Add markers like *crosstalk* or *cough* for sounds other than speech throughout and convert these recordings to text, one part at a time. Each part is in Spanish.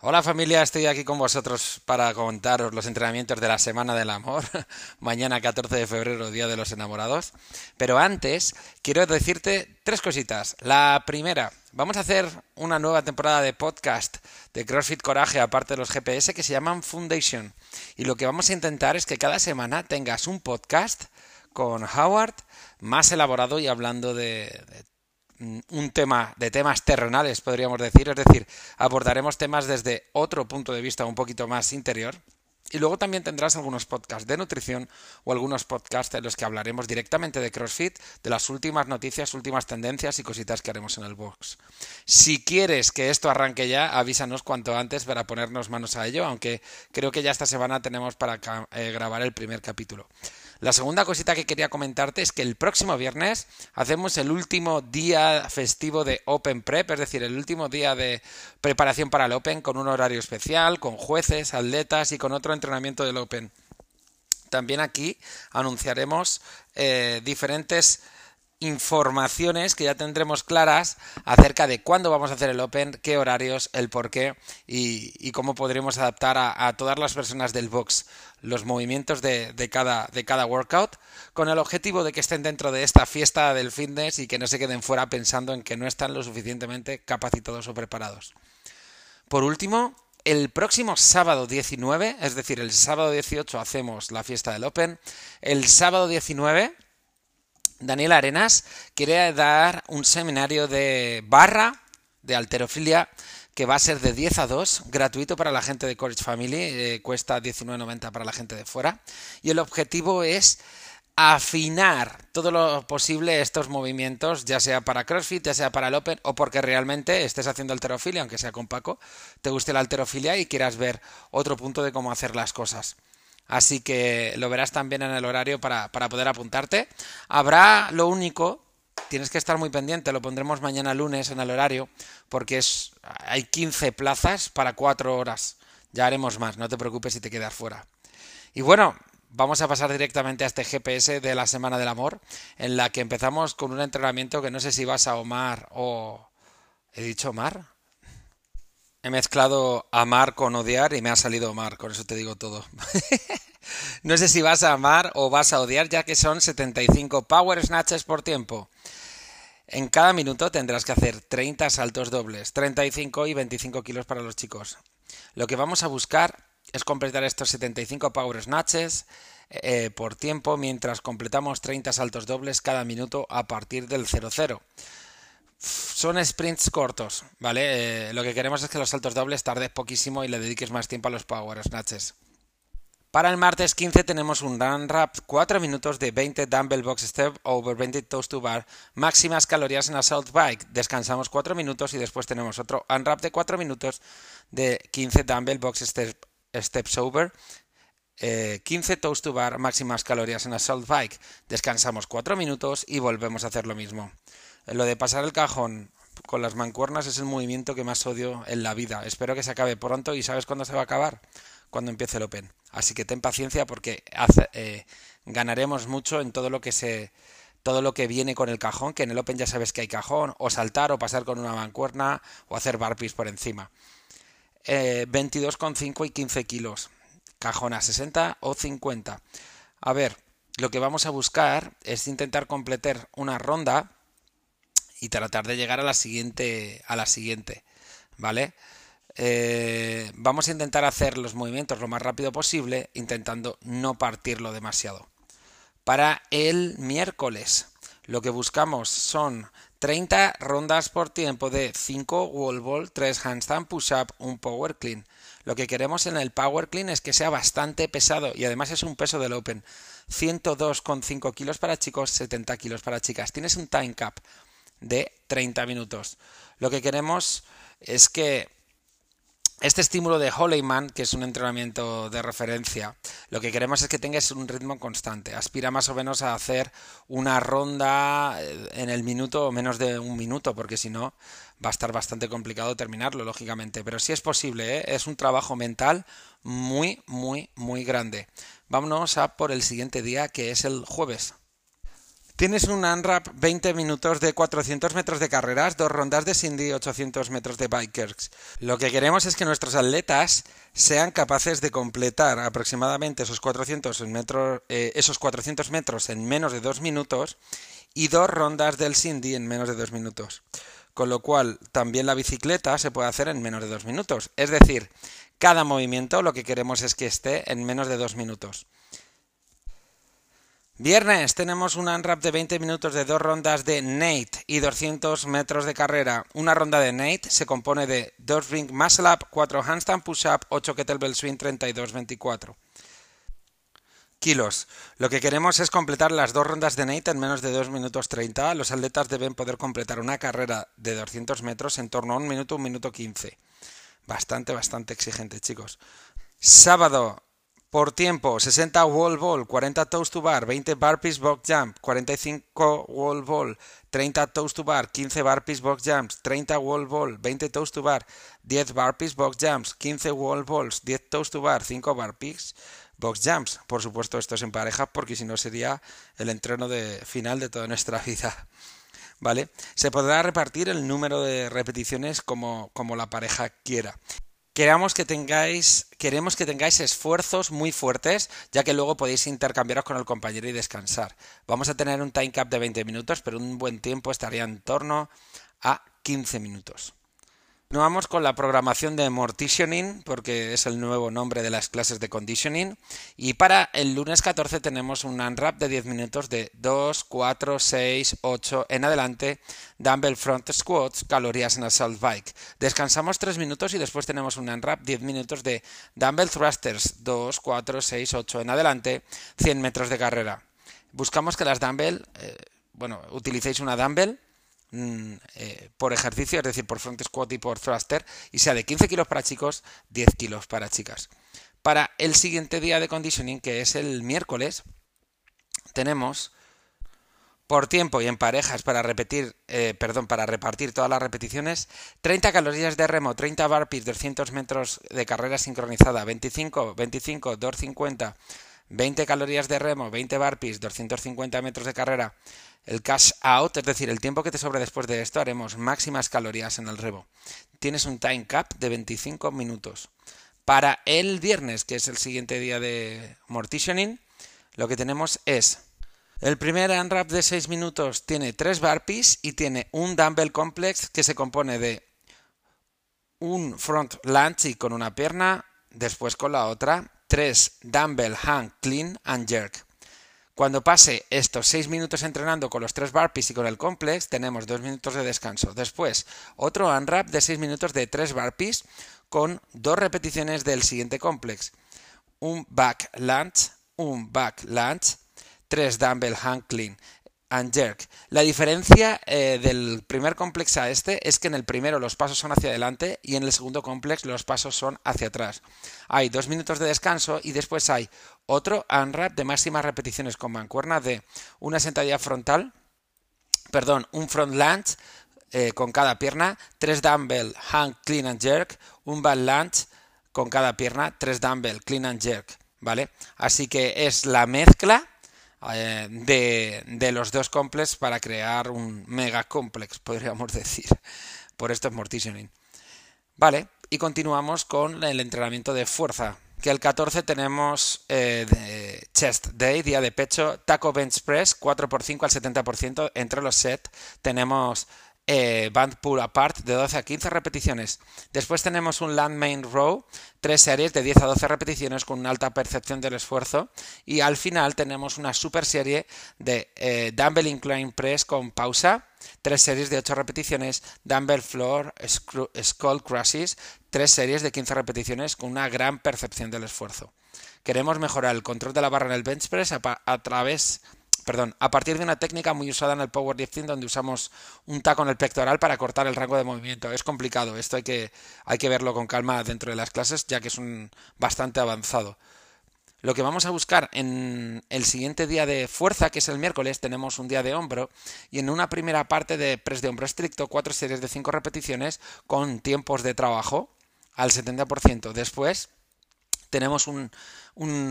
Hola familia, estoy aquí con vosotros para contaros los entrenamientos de la Semana del Amor, *laughs* mañana 14 de febrero, Día de los Enamorados. Pero antes, quiero decirte tres cositas. La primera, vamos a hacer una nueva temporada de podcast de CrossFit Coraje, aparte de los GPS, que se llaman Foundation. Y lo que vamos a intentar es que cada semana tengas un podcast con Howard más elaborado y hablando de, de un tema de temas terrenales, podríamos decir, es decir, abordaremos temas desde otro punto de vista un poquito más interior. Y luego también tendrás algunos podcasts de nutrición o algunos podcasts en los que hablaremos directamente de CrossFit, de las últimas noticias, últimas tendencias y cositas que haremos en el box. Si quieres que esto arranque ya, avísanos cuanto antes para ponernos manos a ello, aunque creo que ya esta semana tenemos para eh, grabar el primer capítulo. La segunda cosita que quería comentarte es que el próximo viernes hacemos el último día festivo de Open Prep, es decir, el último día de preparación para el Open con un horario especial, con jueces, atletas y con otro entrenamiento del Open. También aquí anunciaremos eh, diferentes informaciones que ya tendremos claras acerca de cuándo vamos a hacer el Open, qué horarios, el por qué y, cómo podremos adaptar a, todas las personas del box los movimientos de, cada, de cada workout con el objetivo de que estén dentro de esta fiesta del fitness y que no se queden fuera pensando en que no están lo suficientemente capacitados o preparados. Por último, el próximo sábado 19, es decir, el sábado 18 hacemos la fiesta del Open, el sábado 19 Daniel Arenas quiere dar un seminario de barra de alterofilia que va a ser de 10 a 2, gratuito para la gente de Courage Family, eh, cuesta 19.90 para la gente de fuera. Y el objetivo es afinar todo lo posible estos movimientos, ya sea para CrossFit, ya sea para el Open, o porque realmente estés haciendo alterofilia, aunque sea con Paco, te guste la alterofilia y quieras ver otro punto de cómo hacer las cosas. Así que lo verás también en el horario para, poder apuntarte. Habrá lo único, tienes que estar muy pendiente, lo pondremos mañana lunes en el horario, porque es, hay 15 plazas para 4 horas. Ya haremos más, no te preocupes si te quedas fuera. Y bueno, vamos a pasar directamente a este GPS de la Semana del Amor, en la que empezamos con un entrenamiento que no sé si vas a Omar o... ¿He dicho Omar? He mezclado amar con odiar y me ha salido Omar, con eso te digo todo. *laughs* no sé si vas a amar o vas a odiar, ya que son 75 power snatches por tiempo. En cada minuto tendrás que hacer 30 saltos dobles, 35 y 25 kilos para los chicos. Lo que vamos a buscar es completar estos 75 power snatches eh, por tiempo mientras completamos 30 saltos dobles cada minuto a partir del 00 son sprints cortos, ¿vale? Eh, lo que queremos es que los saltos dobles tardes poquísimo y le dediques más tiempo a los power snatches. Para el martes 15 tenemos un run rap 4 minutos de 20 dumbbell box step over 20 toes to bar, máximas calorías en assault bike. Descansamos 4 minutos y después tenemos otro unwrap de 4 minutos de 15 dumbbell box step, steps over, 15 eh, toes to bar, máximas calorías en assault bike. Descansamos 4 minutos y volvemos a hacer lo mismo. Lo de pasar el cajón con las mancuernas es el movimiento que más odio en la vida. Espero que se acabe pronto y ¿sabes cuándo se va a acabar? Cuando empiece el Open. Así que ten paciencia porque eh, ganaremos mucho en todo lo que se todo lo que viene con el cajón, que en el Open ya sabes que hay cajón, o saltar o pasar con una mancuerna o hacer barpees por encima. Eh, 22,5 y 15 kilos. Cajón a 60 o 50. A ver, lo que vamos a buscar es intentar completar una ronda y tratar de llegar a la siguiente, a la siguiente, ¿vale? Eh, vamos a intentar hacer los movimientos lo más rápido posible, intentando no partirlo demasiado. Para el miércoles, lo que buscamos son 30 rondas por tiempo de 5 wall ball, 3 handstand push-up, un power clean. Lo que queremos en el power clean es que sea bastante pesado y además es un peso del open. 102,5 kilos para chicos, 70 kilos para chicas. Tienes un time cap, de 30 minutos. Lo que queremos es que este estímulo de Holeyman, que es un entrenamiento de referencia, lo que queremos es que tengas un ritmo constante. Aspira más o menos a hacer una ronda eh, en el minuto o menos de un minuto, porque si no va a estar bastante complicado terminarlo, lógicamente. Pero si es posible, ¿eh? es un trabajo mental muy, muy, muy grande. Vámonos a por el siguiente día, que es el jueves. Tienes un unwrap 20 minutos de 400 metros de carreras, dos rondas de Cindy, 800 metros de bikers. Lo que queremos es que nuestros atletas sean capaces de completar aproximadamente esos 400 metros, eh, esos 400 metros en menos de dos minutos y dos rondas del Cindy en menos de dos minutos. Con lo cual, también la bicicleta se puede hacer en menos de dos minutos. Es decir, cada movimiento lo que queremos es que esté en menos de dos minutos. Viernes tenemos un unwrap de 20 minutos de dos rondas de Nate y 200 metros de carrera. Una ronda de Nate se compone de dos ring muscle up, 4 handstand push up, 8 kettlebell swing, 32, 24 kilos. Lo que queremos es completar las dos rondas de Nate en menos de 2 minutos 30. Los atletas deben poder completar una carrera de 200 metros en torno a un minuto, un minuto 15. Bastante, bastante exigente, chicos. Sábado, por tiempo, 60 wall ball, 40 toes to bar, 20 burpees box jump, 45 wall ball, 30 toes to bar, 15 burpees box jumps, 30 wall ball, 20 toes to bar, 10 burpees box jumps, 15 wall balls, 10 toes to bar, 5 burpees box jumps. Por supuesto, esto es en pareja porque si no sería el entreno de final de toda nuestra *laughs* vida. ¿Vale? Se podrá repartir el número de repeticiones como, como la pareja quiera. Queremos que tengáis, queremos que tengáis esfuerzos muy fuertes, ya que luego podéis intercambiaros con el compañero y descansar. Vamos a tener un time cap de 20 minutos, pero un buen tiempo estaría en torno a 15 minutos. No vamos con la programación de Mortitioning, porque es el nuevo nombre de las clases de conditioning. Y para el lunes 14 tenemos un unwrap de 10 minutos de 2, 4, 6, 8 en adelante, dumbbell front squats, calorías en assault bike. Descansamos 3 minutos y después tenemos un unwrap 10 minutos de dumbbell thrusters, 2, 4, 6, 8 en adelante, 100 metros de carrera. Buscamos que las dumbbell, eh, bueno, utilicéis una dumbbell eh, por ejercicio, es decir, por front squat y por thruster, y sea de 15 kilos para chicos, 10 kilos para chicas. Para el siguiente día de conditioning, que es el miércoles, tenemos por tiempo y en parejas para repetir, eh, perdón, para repartir todas las repeticiones, 30 calorías de remo, 30 burpees, 200 metros de carrera sincronizada, 25, 25, 250, 20 calorías de remo, 20 burpees, 250 metros de carrera, el cash out, es decir, el tiempo que te sobre después de esto, haremos máximas calorías en el remo. Tienes un time cap de 25 minutos. Para el viernes, que es el siguiente día de mortitioning, lo que tenemos es el primer unwrap de 6 minutos tiene 3 burpees y tiene un dumbbell complex que se compone de un front lunge con una pierna, después con la otra, 3 dumbbell hang clean and jerk. Cuando pase estos 6 minutos entrenando con los 3 burpees y con el complex, tenemos 2 minutos de descanso. Después, otro unwrap de 6 minutos de 3 burpees con dos repeticiones del siguiente complex. Un back lunge, un back lunge, 3 dumbbell hang clean and jerk. La diferencia eh, del primer complex a este es que en el primero los pasos son hacia adelante y en el segundo complex los pasos son hacia atrás. Hay dos minutos de descanso y después hay otro unwrap de máximas repeticiones con mancuerna de una sentadilla frontal, perdón, un front lunge eh, con cada pierna, tres dumbbell hang clean and jerk, un back lunge con cada pierna, tres dumbbell clean and jerk, ¿vale? Así que es la mezcla eh, de, de, los dos complex para crear un mega complex, *laughs* podríamos decir. Por esto es mortitioning. Vale, y continuamos con el entrenamiento de fuerza que el 14 tenemos eh, Chest Day, día de pecho, Taco Bench Press, 4x5 al 70%. Entre los sets tenemos eh, Band Pull Apart de 12 a 15 repeticiones. Después tenemos un Land Main Row, tres series de 10 a 12 repeticiones con una alta percepción del esfuerzo. Y al final tenemos una super serie de eh, Dumbbell Incline Press con pausa tres series de 8 repeticiones, Dumbbell Floor, Skull Crushes, tres series de 15 repeticiones con una gran percepción del esfuerzo. Queremos mejorar el control de la barra en el bench press a, través perdón, a partir de una técnica muy usada en el powerlifting donde usamos un taco en el pectoral para cortar el rango de movimiento. Es complicado, esto hay que, hay que verlo con calma dentro de las clases ya que es un bastante avanzado. Lo que vamos a buscar en el siguiente día de fuerza, que es el miércoles, tenemos un día de hombro y en una primera parte de press de hombro estricto, cuatro series de cinco repeticiones con tiempos de trabajo al 70%. Después tenemos un,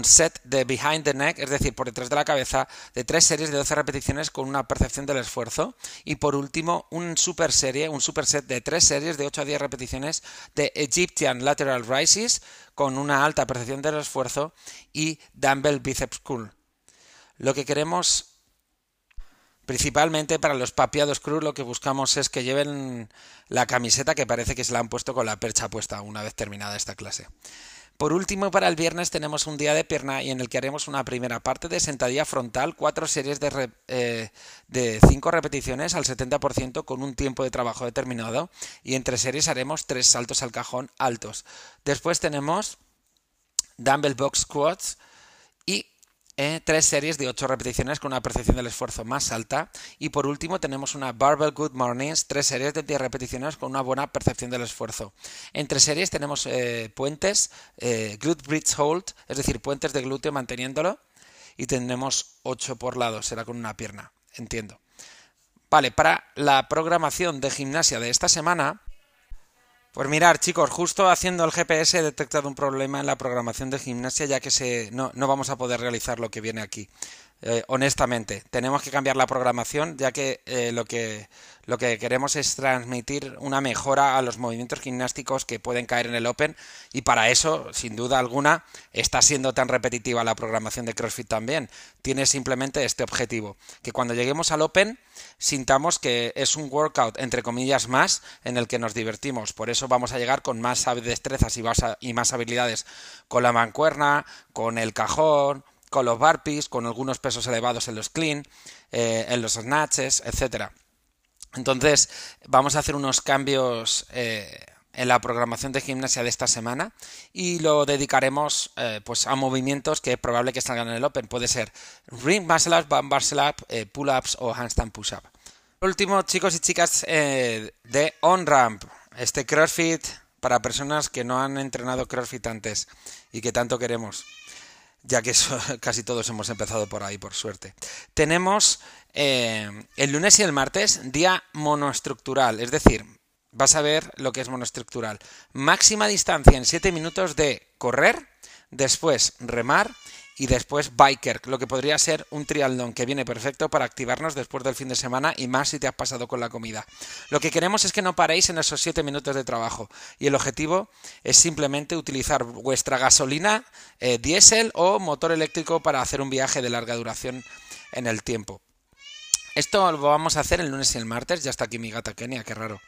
set de behind the neck, es decir, por detrás de la cabeza, de tres series de 12 repeticiones con una percepción del esfuerzo. Y por último, un super serie, un super set de tres series de 8 a 10 repeticiones de Egyptian Lateral Rises con una alta percepción del esfuerzo y Dumbbell Biceps Curl. Lo que queremos Principalmente para los papiados cruz lo que buscamos es que lleven la camiseta que parece que se la han puesto con la percha puesta una vez terminada esta clase. Por último, para el viernes tenemos un día de pierna y en el que haremos una primera parte de sentadilla frontal, cuatro series de, eh, de cinco repeticiones al 70% con un tiempo de trabajo determinado y entre series haremos tres saltos al cajón altos. Después tenemos dumbbell box squats eh, tres series de ocho repeticiones con una percepción del esfuerzo más alta. Y por último tenemos una Barbell Good Mornings, tres series de 10 repeticiones con una buena percepción del esfuerzo. Entre series tenemos eh, puentes, eh, Glute Bridge Hold, es decir, puentes de glúteo manteniéndolo. Y tenemos ocho por lado, será con una pierna, entiendo. Vale, para la programación de gimnasia de esta semana pues mirar, chicos, justo haciendo el GPS he detectado un problema en la programación de gimnasia, ya que se, no, no vamos a poder realizar lo que viene aquí. Eh, honestamente, tenemos que cambiar la programación, ya que, eh, lo que lo que queremos es transmitir una mejora a los movimientos gimnásticos que pueden caer en el Open y para eso, sin duda alguna, está siendo tan repetitiva la programación de CrossFit también. Tiene simplemente este objetivo, que cuando lleguemos al Open sintamos que es un workout entre comillas más en el que nos divertimos. Por eso vamos a llegar con más destrezas y más habilidades con la mancuerna, con el cajón, con los burpees, con algunos pesos elevados en los clean, eh, en los snatches, etcétera. Entonces, vamos a hacer unos cambios eh, en la programación de gimnasia de esta semana y lo dedicaremos eh, pues a movimientos que es probable que salgan en el Open. Puede ser ring muscle up, bar muscle up, eh, pull ups o handstand push up. último, chicos y chicas, de on ramp, este CrossFit para personas que no han entrenado CrossFit antes y que tanto queremos ya que *laughs* casi todos hemos empezado por ahí, por suerte. Tenemos eh, el lunes y el martes día monoestructural, es decir, vas a ver lo que es monoestructural. Máxima distancia en 7 minutos de correr, después remar y después biker, lo que podría ser un triatlón que viene perfecto para activarnos después del fin de semana y más si te has pasado con la comida. Lo que queremos es que no paréis en esos 7 minutos de trabajo y el objetivo es simplemente utilizar vuestra gasolina, eh, diésel o motor eléctrico para hacer un viaje de larga duración en el tiempo. Esto lo vamos a hacer el lunes y el martes. Ya está aquí mi gata Kenia, qué raro.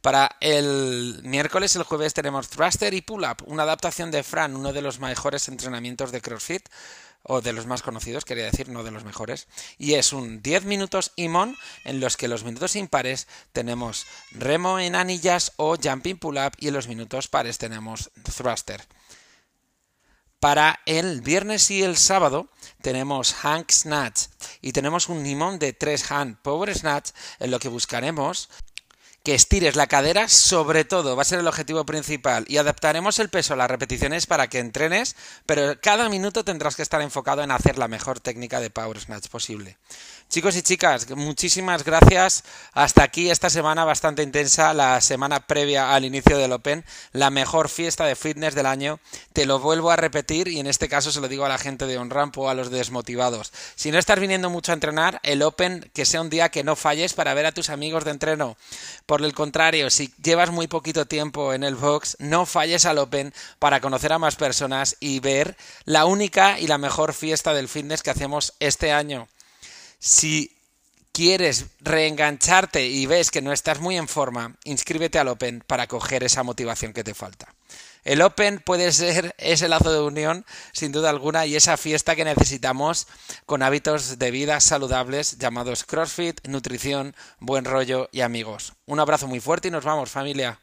Para el miércoles el jueves tenemos thruster y pull-up, una adaptación de Fran, uno de los mejores entrenamientos de CrossFit, o de los más conocidos, quería decir, no de los mejores. Y es un 10 minutos IMON en los que los minutos impares tenemos remo en anillas o jumping pull-up y en los minutos pares tenemos thruster. Para el viernes y el sábado tenemos Hank Snatch y tenemos un limón de 3 Hand Power Snatch en lo que buscaremos que estires la cadera, sobre todo, va a ser el objetivo principal. Y adaptaremos el peso a las repeticiones para que entrenes, pero cada minuto tendrás que estar enfocado en hacer la mejor técnica de Power Snatch posible. Chicos y chicas, muchísimas gracias. Hasta aquí esta semana bastante intensa, la semana previa al inicio del Open, la mejor fiesta de fitness del año. Te lo vuelvo a repetir y en este caso se lo digo a la gente de OnRamp o a los desmotivados. Si no estás viniendo mucho a entrenar, el Open que sea un día que no falles para ver a tus amigos de entreno. Por el contrario, si llevas muy poquito tiempo en el box, no falles al Open para conocer a más personas y ver la única y la mejor fiesta del fitness que hacemos este año. Si quieres reengancharte y ves que no estás muy en forma, inscríbete al Open para coger esa motivación que te falta. El Open puede ser ese lazo de unión, sin duda alguna, y esa fiesta que necesitamos con hábitos de vida saludables llamados CrossFit, nutrición, buen rollo y amigos. Un abrazo muy fuerte y nos vamos, familia.